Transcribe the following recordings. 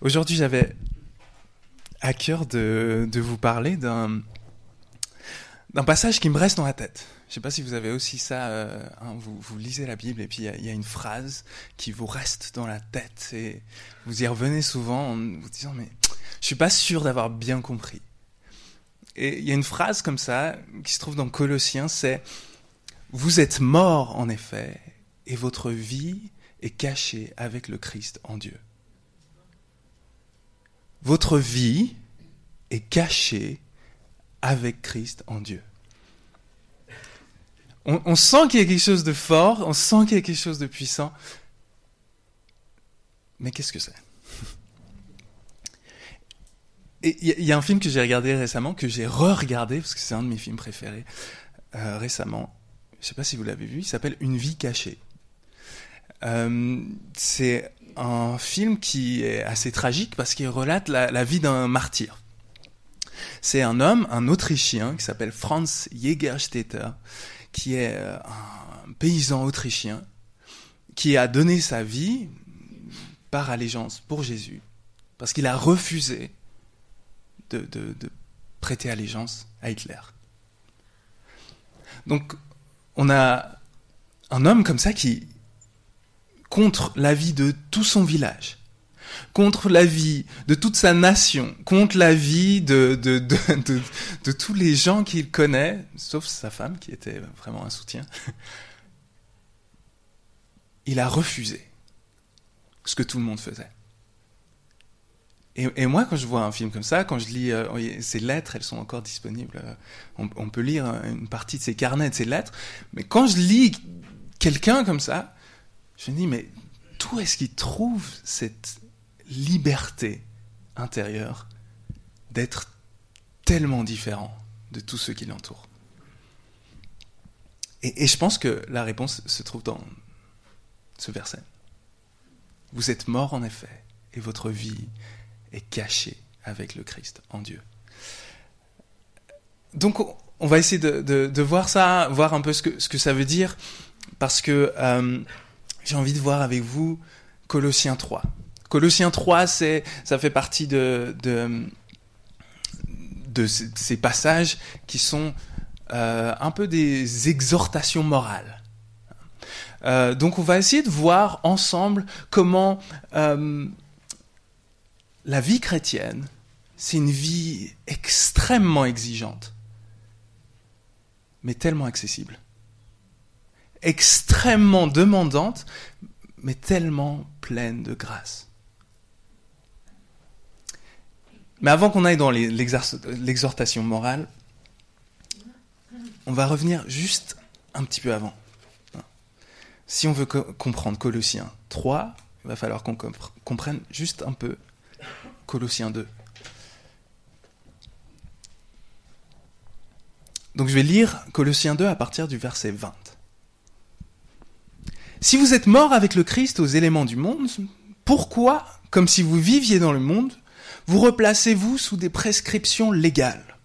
Aujourd'hui, j'avais à cœur de, vous parler d'un passage qui me reste dans la tête. Je ne sais pas si vous avez aussi ça, euh, hein, vous, lisez la Bible et puis il y, a une phrase qui vous reste dans la tête et vous y revenez souvent en vous disant mais je suis pas sûr d'avoir bien compris. Et il y a une phrase comme ça qui se trouve dans Colossiens, c'est vous êtes mort en effet et votre vie est cachée avec le Christ en Dieu. Votre vie est cachée avec Christ en Dieu. On, sent qu'il y a quelque chose de fort, on sent qu'il y a quelque chose de puissant. Mais qu'est-ce que c'est? Il y, y, a un film que j'ai regardé récemment, que j'ai re-regardé, parce que c'est un de mes films préférés euh, récemment. Je ne sais pas si vous l'avez vu, il s'appelle Une vie cachée. Euh, c'est un film qui est assez tragique parce qu'il relate la, vie d'un martyr. C'est un homme, un Autrichien, qui s'appelle Franz Jägerstätter, qui est euh, un paysan autrichien, qui a donné sa vie par allégeance pour Jésus, parce qu'il a refusé de, prêter allégeance à Hitler. Donc, on a un homme comme ça qui, contre la vie de tout son village, contre la vie de toute sa nation, contre la vie de, de, tous les gens qu'il connaît, sauf sa femme qui était vraiment un soutien. Il a refusé ce que tout le monde faisait. Et, moi, quand je vois un film comme ça, quand je lis euh, ces lettres, elles sont encore disponibles. On, on, peut lire une partie de ces carnets, de ces lettres. Mais quand je lis quelqu'un comme ça, je me dis, mais d'où est-ce qu'il trouve cette liberté intérieure d'être tellement différent de tous ceux qui l'entourent? Et, je pense que la réponse se trouve dans ce verset. Vous êtes mort en effet, et votre vie est cachée avec le Christ en Dieu. Donc on va essayer de, voir ça, voir un peu ce que, ce que ça veut dire, parce que euh, j'ai envie de voir avec vous Colossiens 3. Colossiens 3, c'est, ça fait partie de, de, ces passages qui sont euh, un peu des exhortations morales. Euh, donc on va essayer de voir ensemble comment euh, la vie chrétienne, c'est une vie extrêmement exigeante, mais tellement accessible. Extrêmement demandante, mais tellement pleine de grâce. Mais avant qu'on aille dans l'exhortation morale, on va revenir juste un petit peu avant. Si on veut co comprendre Colossiens 3, il va falloir qu'on comprenne juste un peu Colossiens 2. Donc je vais lire Colossiens 2 à partir du verset 20. Si vous êtes mort avec le Christ aux éléments du monde, pourquoi, comme si vous viviez dans le monde, vous replacez-vous sous des prescriptions légales?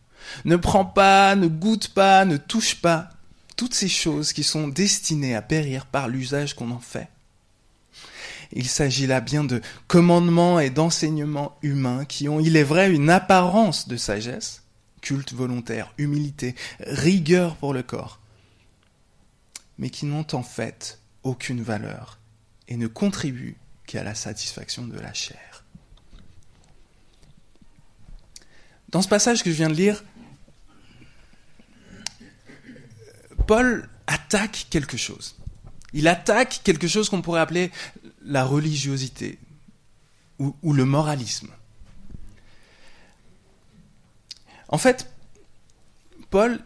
Ne prends pas, ne goûte pas, ne touche pas, toutes ces choses qui sont destinées à périr par l'usage qu'on en fait. Il s'agit là bien de commandements et d'enseignements humains qui ont, il est vrai, une apparence de sagesse, culte volontaire, humilité, rigueur pour le corps, mais qui n'ont en fait aucune valeur et ne contribuent qu'à la satisfaction de la chair. Dans ce passage que je viens de lire, Paul attaque quelque chose. Il attaque quelque chose qu'on pourrait appeler la religiosité ou, le moralisme. En fait, Paul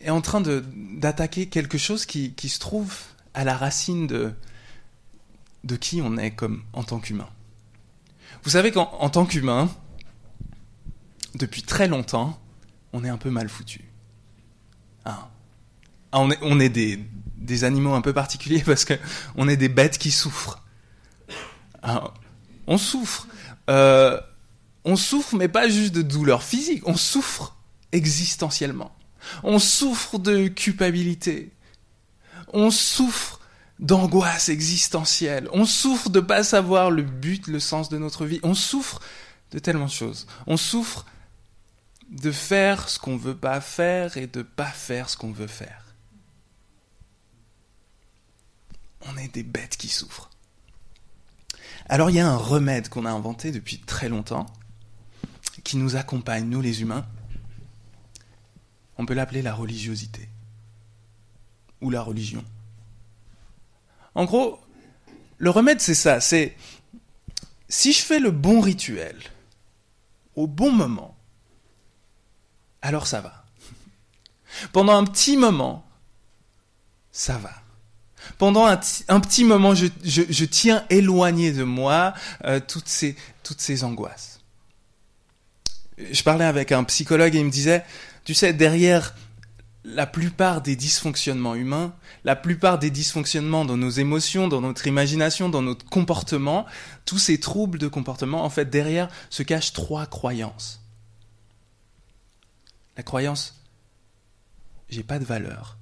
est en train d'attaquer quelque chose qui, se trouve à la racine de, qui on est comme en tant qu'humain. Vous savez qu'en tant qu'humain, depuis très longtemps, on est un peu mal foutu. Hein ah, on est, des, animaux un peu particuliers parce que on est des bêtes qui souffrent. Ah, on souffre. Euh, on souffre, mais pas juste de douleur physique. On souffre existentiellement. On souffre de culpabilité. On souffre d'angoisse existentielle. On souffre de pas savoir le but, le sens de notre vie. On souffre de tellement de choses. On souffre de faire ce qu'on veut pas faire et de pas faire ce qu'on veut faire. On est des bêtes qui souffrent. Alors il y a un remède qu'on a inventé depuis très longtemps, qui nous accompagne, nous les humains. On peut l'appeler la religiosité. Ou la religion. En gros, le remède c'est ça, c'est si je fais le bon rituel, au bon moment, alors ça va. Pendant un petit moment, ça va. Pendant un, petit moment, je, tiens éloigné de moi euh, toutes, ces, toutes ces angoisses. Je parlais avec un psychologue et il me disait, tu sais, derrière la plupart des dysfonctionnements humains, la plupart des dysfonctionnements dans nos émotions, dans notre imagination, dans notre comportement, tous ces troubles de comportement, en fait, derrière se cachent trois croyances. La croyance, j'ai pas de valeur.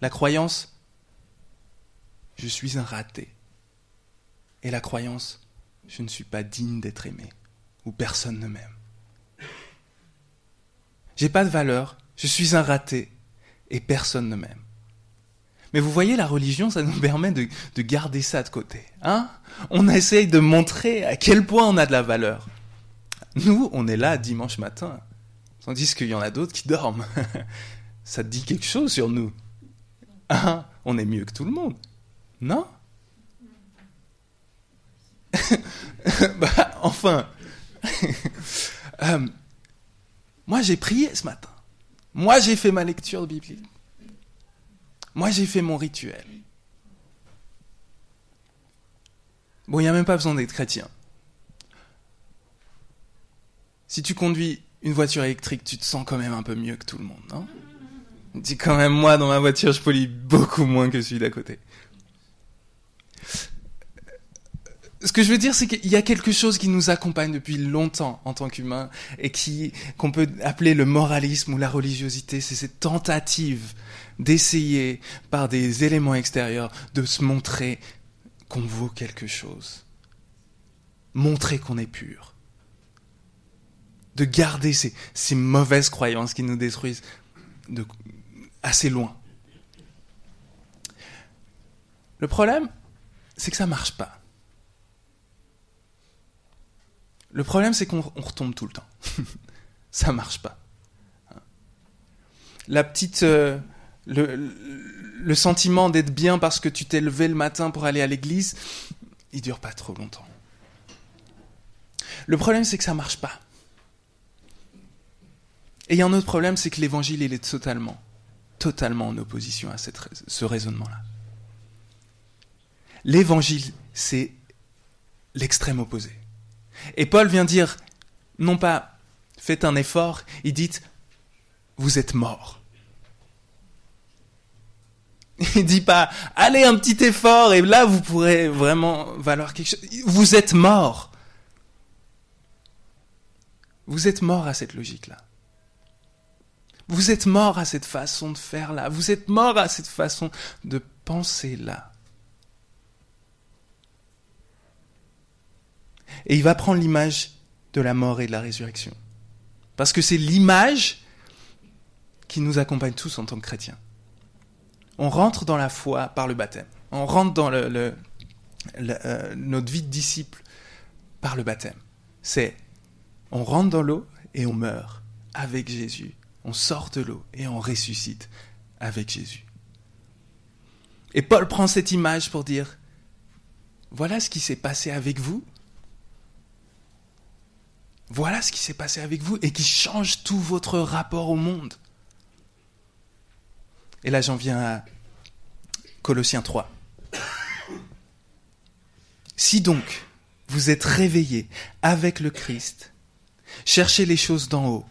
La croyance, je suis un raté. Et la croyance, je ne suis pas digne d'être aimé, ou personne ne m'aime. J'ai pas de valeur, je suis un raté, et personne ne m'aime. Mais vous voyez, la religion, ça nous permet de, de garder ça de côté. Hein? On essaye de montrer à quel point on a de la valeur. Nous, on est là dimanche matin, tandis qu'il y en a d'autres qui dorment. ça dit quelque chose sur nous? Hein? On est mieux que tout le monde. Non? Bah, Enfin. Euh, moi, j'ai prié ce matin. Moi, j'ai fait ma lecture de Bible. Moi, j'ai fait mon rituel. Bon, il n'y a même pas besoin d'être chrétien. Si tu conduis une voiture électrique, tu te sens quand même un peu mieux que tout le monde, non? Dis quand même, moi, dans ma voiture, je pollue beaucoup moins que celui d'à côté. Ce que je veux dire, c'est qu'il y a quelque chose qui nous accompagne depuis longtemps en tant qu'humains et qui qu'on peut appeler le moralisme ou la religiosité. C'est cette tentative d'essayer, par des éléments extérieurs, de se montrer qu'on vaut quelque chose. Montrer qu'on est pur. De garder ces, ces mauvaises croyances qui nous détruisent de, assez loin. Le problème, c'est que ça marche pas. Le problème, c'est qu'on retombe tout le temps. ça marche pas. La petite, euh, le, sentiment d'être bien parce que tu t'es levé le matin pour aller à l'église, il dure pas trop longtemps. Le problème, c'est que ça marche pas. Et il y a un autre problème, c'est que l'évangile, il est totalement, totalement en opposition à ce raisonnement-là. L'évangile, c'est l'extrême opposé. Et Paul vient dire, non pas faites un effort, il dit, vous êtes mort. Il dit pas, allez un petit effort et là vous pourrez vraiment valoir quelque chose. Vous êtes mort. Vous êtes mort à cette logique-là. Vous êtes mort à cette façon de faire là. Vous êtes mort à cette façon de penser là. Et il va prendre l'image de la mort et de la résurrection. Parce que c'est l'image qui nous accompagne tous en tant que chrétiens. On rentre dans la foi par le baptême. On rentre dans le, euh, notre vie de disciple par le baptême. C'est on rentre dans l'eau et on meurt avec Jésus on sort de l'eau et on ressuscite avec Jésus. Et Paul prend cette image pour dire, voilà ce qui s'est passé avec vous. Voilà ce qui s'est passé avec vous et qui change tout votre rapport au monde. Et là j'en viens à Colossiens 3. Si donc vous êtes réveillés avec le Christ, cherchez les choses d'en haut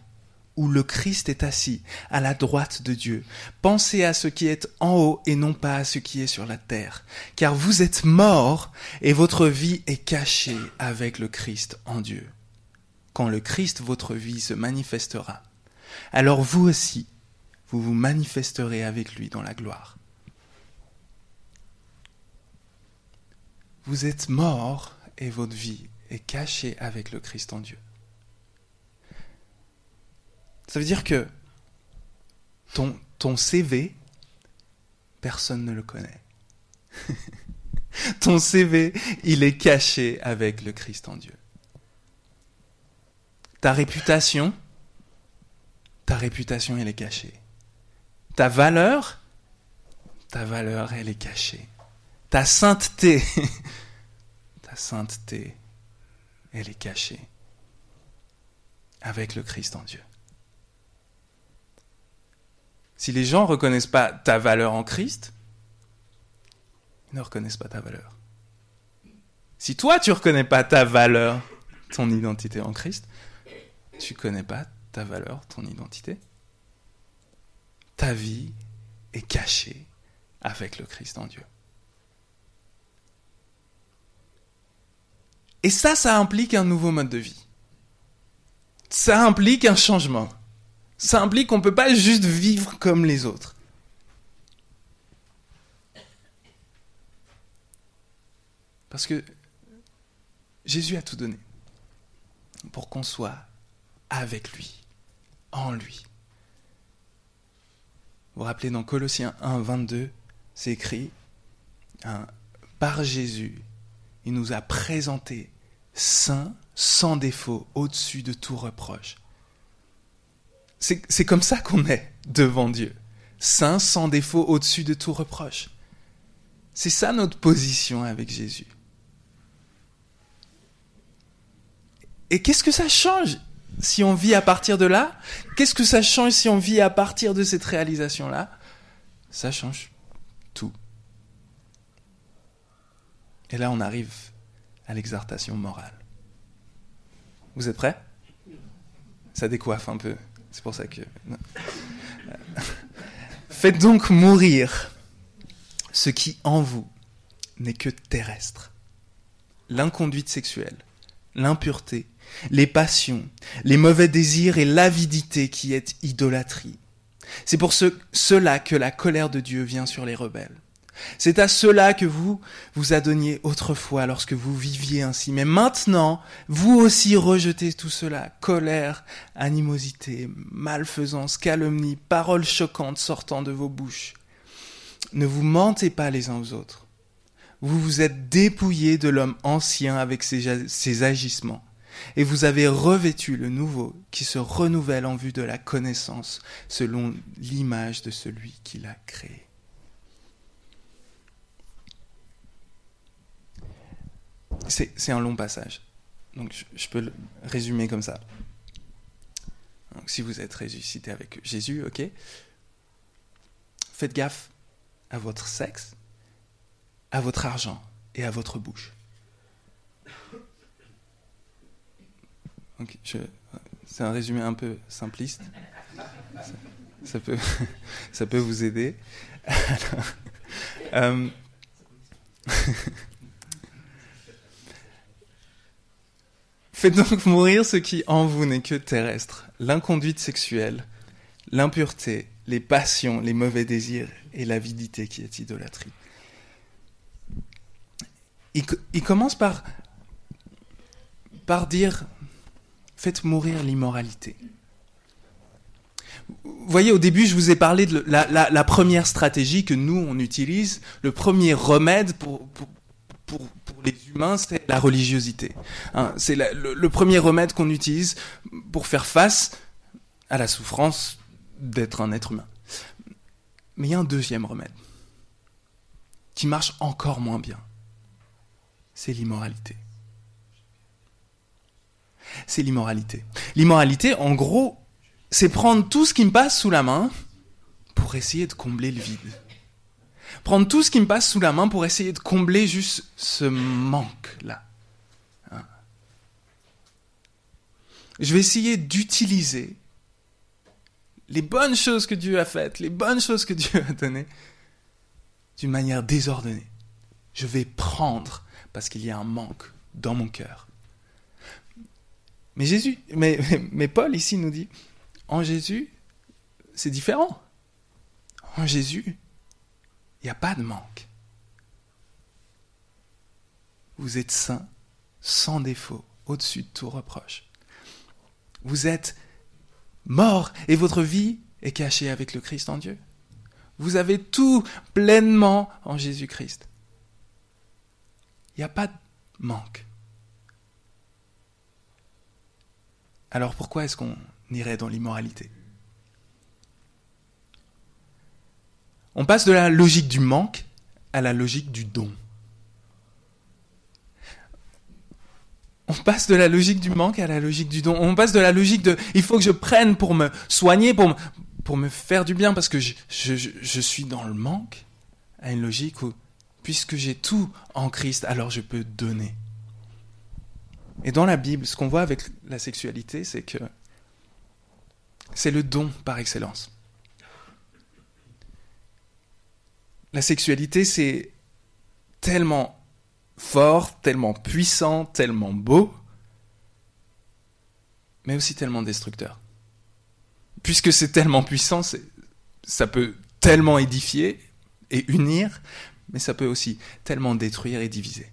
où le Christ est assis, à la droite de Dieu. Pensez à ce qui est en haut et non pas à ce qui est sur la terre. Car vous êtes morts et votre vie est cachée avec le Christ en Dieu. Quand le Christ, votre vie, se manifestera, alors vous aussi, vous vous manifesterez avec lui dans la gloire. vous êtes mort et votre vie est cachée avec le Christ en Dieu. Ça veut dire que ton, ton CV, personne ne le connaît. ton CV, il est caché avec le Christ en Dieu. Ta réputation, ta réputation, elle est cachée. Ta valeur, ta valeur, elle est cachée. Ta sainteté, ta sainteté, elle est cachée avec le Christ en Dieu. Si les gens ne reconnaissent pas ta valeur en Christ, ils ne reconnaissent pas ta valeur. Si toi, tu ne reconnais pas ta valeur, ton identité en Christ, tu connais pas ta valeur, ton identité? Ta vie est cachée avec le Christ en Dieu. Et ça, ça implique un nouveau mode de vie. Ça implique un changement. Ça implique qu'on ne peut pas juste vivre comme les autres. Parce que Jésus a tout donné pour qu'on soit avec lui, en lui. Vous vous rappelez dans Colossiens 1, 22, c'est écrit, hein, par Jésus, il nous a présenté saint, sans défaut, au-dessus de tout reproche. C'est comme ça qu'on est devant Dieu. Saint, sans défaut, au-dessus de tout reproche. C'est ça notre position avec Jésus. Et qu'est-ce que ça change? Si on vit à partir de là Qu'est-ce que ça change si on vit à partir de cette réalisation-là? Ça change tout. Et là, on arrive à l'exhortation morale. Vous êtes prêts? Ça décoiffe un peu. C'est pour ça que... Faites donc mourir ce qui en vous n'est que terrestre. L'inconduite sexuelle, l'impureté, les passions, les mauvais désirs et l'avidité qui est idolâtrie. C'est pour ce, cela que la colère de Dieu vient sur les rebelles. C'est à cela que vous vous adonniez autrefois lorsque vous viviez ainsi. Mais maintenant, vous aussi rejetez tout cela. Colère, animosité, malfaisance, calomnie, paroles choquantes sortant de vos bouches. Ne vous mentez pas les uns aux autres. Vous vous êtes dépouillés de l'homme ancien avec ses, ses agissements et vous avez revêtu le nouveau qui se renouvelle en vue de la connaissance selon l'image de celui qui l'a créé. C'est un long passage, donc je, peux le résumer comme ça. Donc, si vous êtes ressuscité avec Jésus, ok, faites gaffe à votre sexe, à votre argent et à votre bouche. c'est un résumé un peu simpliste. Ça, peut, vous aider. Euh, Faites donc mourir ce qui en vous n'est que terrestre, l'inconduite sexuelle, l'impureté, les passions, les mauvais désirs et l'avidité qui est idolâtrie. Il, commence par, par dire faites mourir l'immoralité. Vous voyez, au début, je vous ai parlé de la, première stratégie que nous, on utilise, le premier remède pour, pour, les humains, c'est la religiosité. Hein, c'est le, premier remède qu'on utilise pour faire face à la souffrance d'être un être humain. Mais il y a un deuxième remède qui marche encore moins bien. C'est l'immoralité c'est l'immoralité. L'immoralité, en gros, c'est prendre tout ce qui me passe sous la main pour essayer de combler le vide. Prendre tout ce qui me passe sous la main pour essayer de combler juste ce manque-là. Hein. Je vais essayer d'utiliser les bonnes choses que Dieu a faites, les bonnes choses que Dieu a données, d'une manière désordonnée. Je vais prendre parce qu'il y a un manque dans mon cœur. Mais Jésus, mais, Paul ici nous dit, en Jésus, c'est différent. En Jésus, il n'y a pas de manque. vous êtes saint, sans défaut, au-dessus de tout reproche. Vous êtes mort et votre vie est cachée avec le Christ en Dieu. Vous avez tout pleinement en Jésus-Christ. Il n'y a pas de manque. Alors pourquoi est-ce qu'on irait dans l'immoralité? On passe de la logique du manque à la logique du don. On passe de la logique du manque à la logique du don. On passe de la logique de il faut que je prenne pour me soigner, pour me, faire du bien parce que je, je suis dans le manque, à une logique où puisque j'ai tout en Christ, alors je peux donner. Et dans la Bible, ce qu'on voit avec la sexualité, c'est que c'est le don par excellence. La sexualité, c'est tellement fort, tellement puissant, tellement beau, mais aussi tellement destructeur. Puisque c'est tellement puissant, ça peut tellement édifier et unir, mais ça peut aussi tellement détruire et diviser.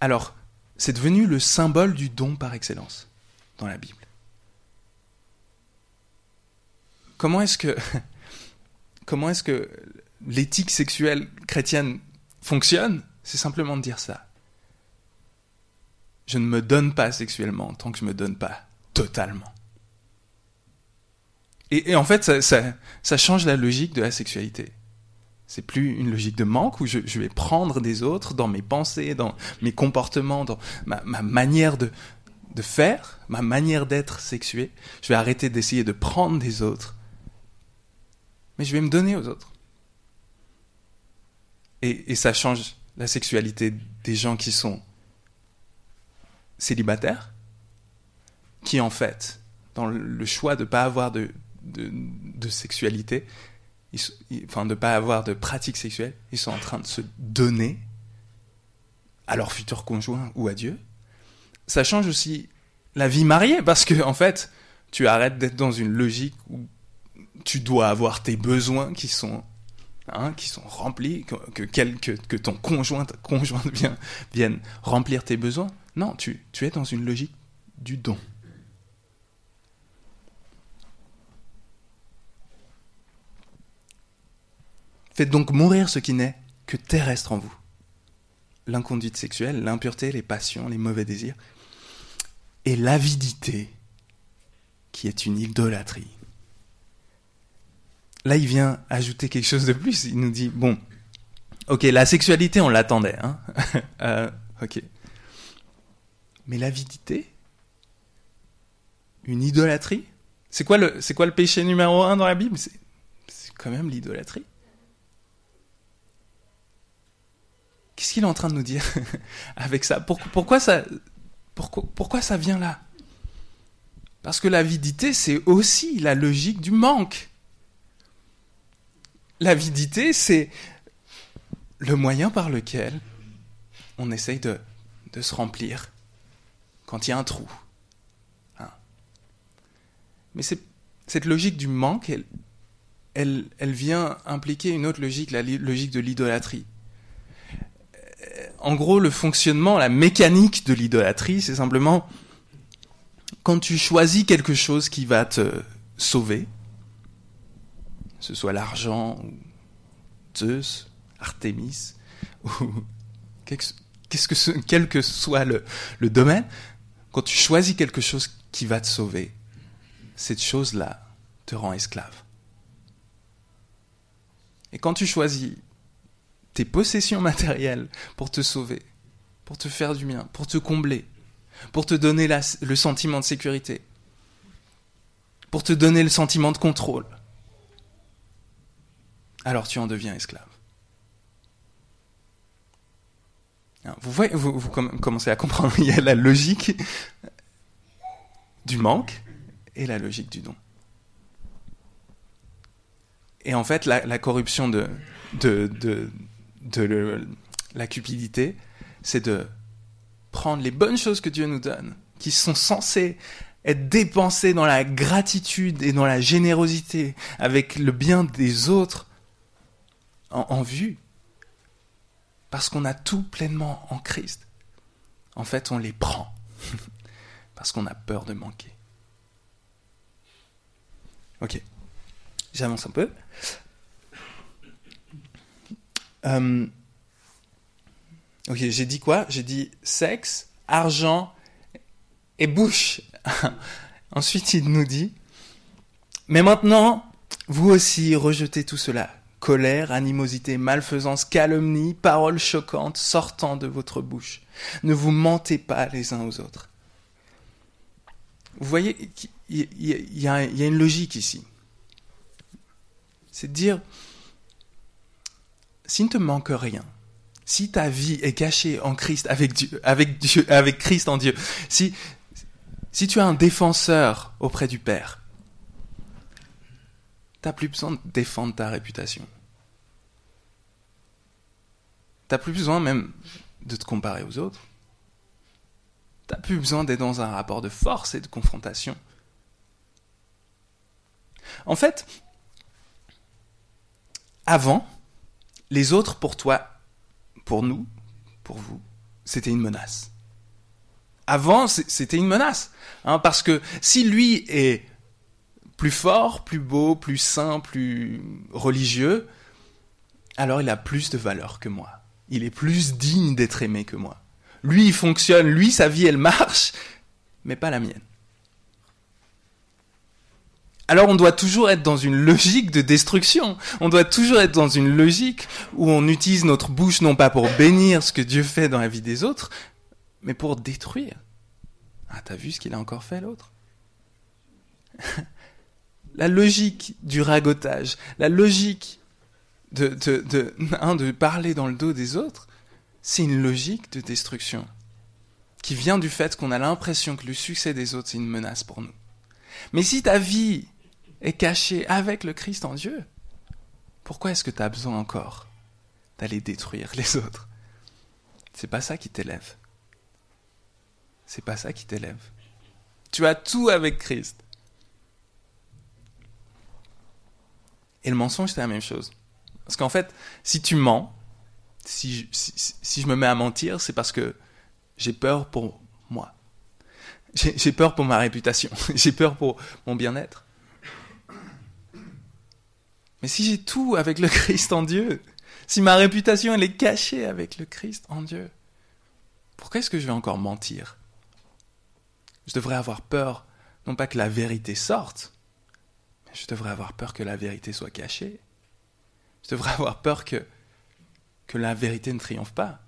Alors, c'est devenu le symbole du don par excellence dans la Bible. Comment est-ce que, comment est-ce que l'éthique sexuelle chrétienne fonctionne? C'est simplement de dire ça. Je ne me donne pas sexuellement tant que je ne me donne pas totalement. Et, en fait, ça change la logique de la sexualité. C'est plus une logique de manque où je, vais prendre des autres dans mes pensées, dans mes comportements, dans ma, manière de, faire, ma manière d'être sexué. Je vais arrêter d'essayer de prendre des autres. Mais je vais me donner aux autres. Et, ça change la sexualité des gens qui sont célibataires, qui en fait, dans le choix de ne pas avoir de sexualité, enfin de ne pas avoir de pratique sexuelle, ils sont en train de se donner à leur futur conjoint ou à Dieu. Ça change aussi la vie mariée parce que en fait, tu arrêtes d'être dans une logique où tu dois avoir tes besoins qui sont hein, qui sont remplis, que, que, ton conjoint, conjointe vienne, vienne remplir tes besoins. Non, tu, tu es dans une logique du don. Faites donc mourir ce qui n'est que terrestre en vous. L'inconduite sexuelle, l'impureté, les passions, les mauvais désirs, et l'avidité, qui est une idolâtrie. Là, il vient ajouter quelque chose de plus. Il nous dit, bon, ok, la sexualité, on l'attendait, hein euh, ok. Mais l'avidité Une idolâtrie C'est quoi, quoi le péché numéro un dans la Bible? C'est quand même l'idolâtrie. Qu'est-ce qu'il est en train de nous dire avec ça? Pourquoi, ça vient là? Parce que l'avidité, c'est aussi la logique du manque. L'avidité, c'est le moyen par lequel on essaye de, se remplir quand il y a un trou. Hein. Mais cette logique du manque, elle vient impliquer une autre logique, la logique de l'idolâtrie en gros, le fonctionnement, la mécanique de l'idolâtrie, c'est simplement quand tu choisis quelque chose qui va te sauver, que ce soit l'argent, ou Zeus, Artémis, ou qu'est-ce que quel que soit le, le domaine, quand tu choisis quelque chose qui va te sauver, cette chose-là te rend esclave. Et quand tu choisis possessions matérielles pour te sauver, pour te faire du bien, pour te combler, pour te donner le sentiment de sécurité, pour te donner le sentiment de contrôle, alors tu en deviens esclave. Vous, voyez, vous, commencez à comprendre, il y a la logique du manque et la logique du don. Et en fait, la, corruption de la cupidité, c'est de prendre les bonnes choses que Dieu nous donne, qui sont censées être dépensées dans la gratitude et dans la générosité, avec le bien des autres en, vue, parce qu'on a tout pleinement en Christ. En fait, on les prend parce qu'on a peur de manquer. Ok, j'avance un peu. Euh, ok, j'ai dit quoi? J'ai dit sexe, argent et bouche. Ensuite, il nous dit, mais maintenant, vous aussi rejetez tout cela. Colère, animosité, malfaisance, calomnie, paroles choquantes sortant de votre bouche. Ne vous mentez pas les uns aux autres. Vous voyez, il y, a une logique ici. C'est de dire, s'il ne te manque rien, si ta vie est cachée en Christ, avec Dieu, avec Dieu, avec Christ en Dieu, si, tu as un défenseur auprès du Père, t'as plus besoin de défendre ta réputation. T'as plus besoin même de te comparer aux autres. T'as plus besoin d'être dans un rapport de force et de confrontation. En fait, avant, les autres pour toi, pour nous, pour vous, c'était une menace. Avant, c'était une menace. Hein, parce que si lui est plus fort, plus beau, plus saint, plus religieux, alors il a plus de valeur que moi. Il est plus digne d'être aimé que moi. Lui, il fonctionne, lui, sa vie, elle marche, mais pas la mienne. Alors on doit toujours être dans une logique de destruction. On doit toujours être dans une logique où on utilise notre bouche non pas pour bénir ce que Dieu fait dans la vie des autres, mais pour détruire. Ah, t'as vu ce qu'il a encore fait l'autre? La logique du ragotage, la logique de, de, de, hein, de parler dans le dos des autres, c'est une logique de destruction qui vient du fait qu'on a l'impression que le succès des autres, c'est une menace pour nous. Mais si ta vie est cachée avec le Christ en Dieu, pourquoi est-ce que tu as besoin encore d'aller détruire les autres? C'est pas ça qui t'élève. C'est pas ça qui t'élève. Tu as tout avec Christ. Et le mensonge, c'est la même chose. Parce qu'en fait, si tu mens, si je, si, je me mets à mentir, c'est parce que j'ai peur pour moi. J'ai peur pour ma réputation. j'ai peur pour mon bien-être. Mais si j'ai tout avec le Christ en Dieu, si ma réputation elle est cachée avec le Christ en Dieu, pourquoi est-ce que je vais encore mentir? Je devrais avoir peur, non pas que la vérité sorte, mais je devrais avoir peur que la vérité soit cachée. Je devrais avoir peur que, que la vérité ne triomphe pas.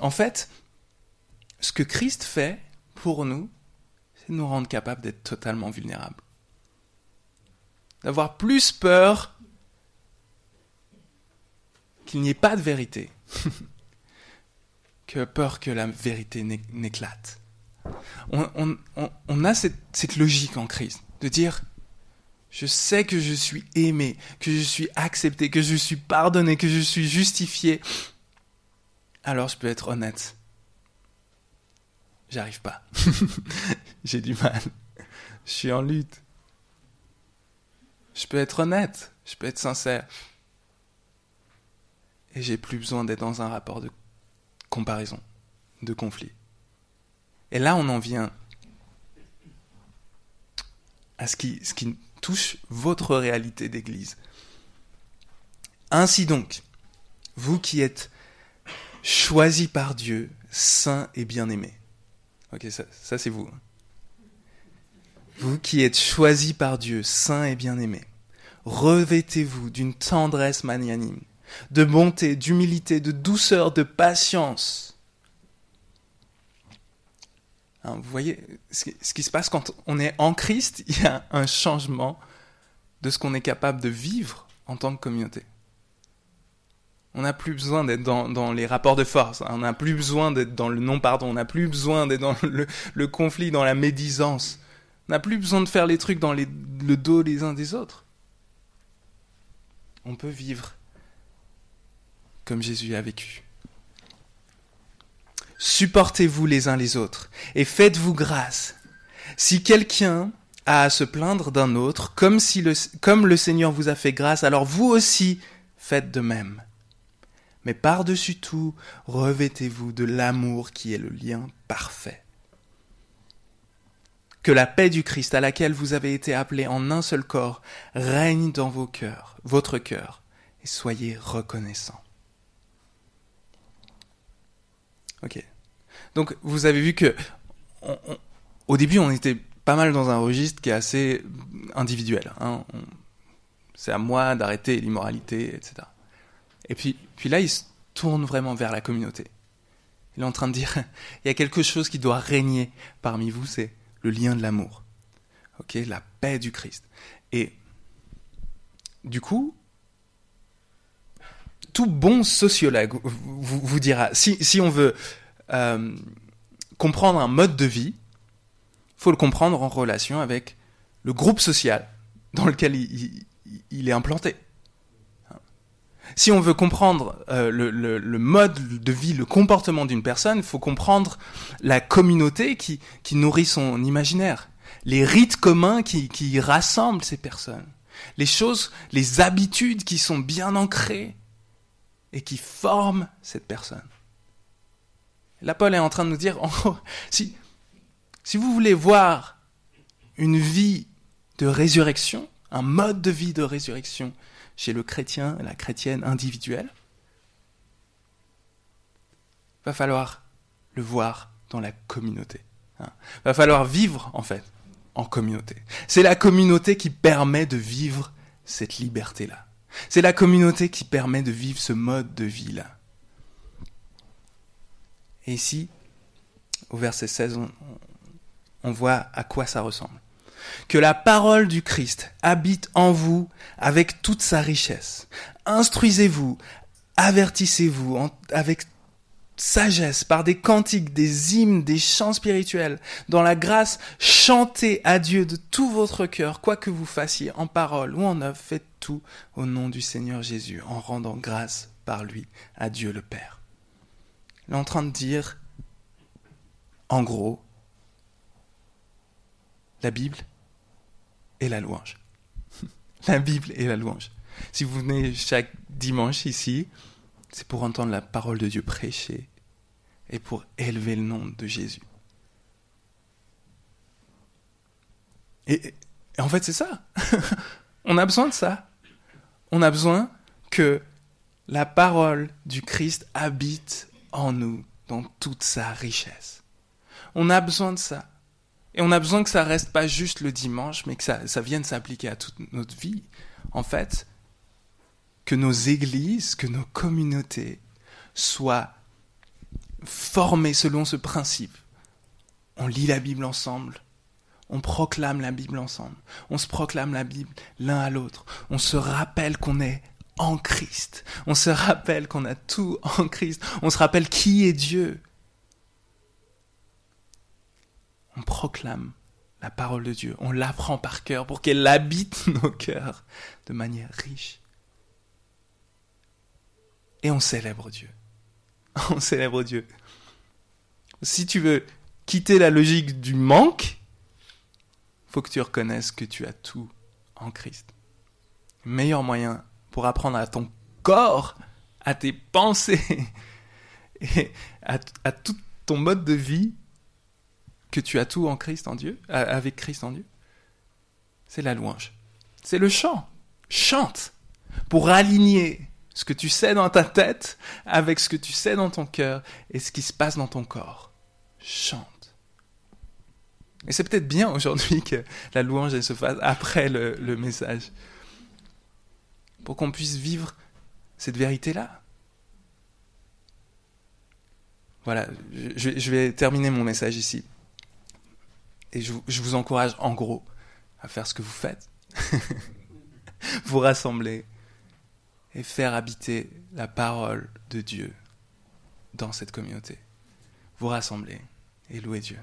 En fait, ce que Christ fait pour nous, c'est nous rendre capables d'être totalement vulnérables. D'avoir plus peur qu'il n'y ait pas de vérité que peur que la vérité n'éclate. On, on, a cette, logique en Christ de dire je sais que je suis aimé, que je suis accepté, que je suis pardonné, que je suis justifié. Alors je peux être honnête. J'arrive pas. J'ai du mal. Je suis en lutte. Je peux être honnête. Je peux être sincère. Et j'ai plus besoin d'être dans un rapport de comparaison, de conflit. Et là, on en vient à ce qui, touche votre réalité d'Église. Ainsi donc, vous qui êtes choisis par Dieu, saints et bien-aimés. Ok, ça, ça c'est vous. Vous qui êtes choisis par Dieu, saints et bien-aimés, revêtez-vous d'une tendresse magnanime, de bonté, d'humilité, de douceur, de patience Hein, vous voyez ce qui, se passe quand on est en Christ, il y a un changement de ce qu'on est capable de vivre en tant que communauté. On n'a plus besoin d'être dans, les rapports de force, hein. on n'a plus besoin d'être dans le non-pardon, on n'a plus besoin d'être dans le, conflit, dans la médisance. On n'a plus besoin de faire les trucs dans le dos les uns des autres. On peut vivre comme Jésus a vécu. Supportez-vous les uns les autres et faites-vous grâce. Si quelqu'un a à se plaindre d'un autre, comme, si le, comme le Seigneur vous a fait grâce, alors vous aussi faites de même. Mais par-dessus tout, revêtez-vous de l'amour qui est le lien parfait. Que la paix du Christ à laquelle vous avez été appelés en un seul corps règne dans vos cœurs, votre cœur, et soyez reconnaissants. Ok. Donc vous avez vu que au début on était pas mal dans un registre qui est assez individuel. Hein. C'est à moi d'arrêter l'immoralité, etc. Et puis, puis là, il se tourne vraiment vers la communauté. Il est en train de dire, il y a quelque chose qui doit régner parmi vous, c'est le lien de l'amour. La paix du Christ. Et du coup, tout bon sociologue vous, dira, si, si on veut euh, comprendre un mode de vie, faut le comprendre en relation avec le groupe social dans lequel il, est implanté. Si on veut comprendre euh, le, mode de vie, le comportement d'une personne, il faut comprendre la communauté qui, nourrit son imaginaire, les rites communs qui, rassemblent ces personnes, les choses, les habitudes qui sont bien ancrées et qui forment cette personne. Là, Paul est en train de nous dire, si vous voulez voir une vie de résurrection, un mode de vie de résurrection chez le chrétien, la chrétienne individuelle, va falloir le voir dans la communauté. Hein. Va falloir vivre, en fait, en communauté. C'est la communauté qui permet de vivre cette liberté-là. C'est la communauté qui permet de vivre ce mode de vie-là. Et ici, au verset 16, on, voit à quoi ça ressemble. Que la parole du Christ habite en vous avec toute sa richesse. Instruisez-vous, avertissez-vous avec sagesse, par des cantiques, des hymnes, des chants spirituels. Dans la grâce, chantez à Dieu de tout votre cœur, quoi que vous fassiez, en parole ou en œuvre, faites tout au nom du Seigneur Jésus, en rendant grâce par lui à Dieu le Père. Il est en train de dire, en gros, la Bible et la louange. la Bible et la louange. Si vous venez chaque dimanche ici, c'est pour entendre la parole de Dieu prêcher et pour élever le nom de Jésus. Et en fait, c'est ça. On a besoin de ça. On a besoin que la parole du Christ habite en nous dans toute sa richesse. On a besoin de ça. Et on a besoin que ça reste pas juste le dimanche, mais que ça, ça vienne s'appliquer à toute notre vie. En fait, que nos églises, que nos communautés soient formées selon ce principe. On lit la Bible ensemble, on proclame la Bible ensemble, on se proclame la Bible l'un à l'autre, on se rappelle qu'on est en Christ. On se rappelle qu'on a tout en Christ. On se rappelle qui est Dieu. On proclame la parole de Dieu. On l'apprend par cœur pour qu'elle habite nos cœurs de manière riche. Et on célèbre Dieu. On célèbre Dieu. Si tu veux quitter la logique du manque, faut que tu reconnaisses que tu as tout en Christ. Le meilleur moyen pour apprendre à ton corps, à tes pensées et à, tout ton mode de vie que tu as tout en Christ, en Dieu, avec Christ en Dieu. C'est la louange. C'est le chant. Chante pour aligner ce que tu sais dans ta tête avec ce que tu sais dans ton cœur et ce qui se passe dans ton corps. Chante. Et c'est peut-être bien aujourd'hui que la louange se fasse après le message pour qu'on puisse vivre cette vérité-là. Voilà, je, vais terminer mon message ici. Et je, vous encourage en gros à faire ce que vous faites. vous rassembler et faire habiter la parole de Dieu dans cette communauté. Vous rassembler et louer Dieu.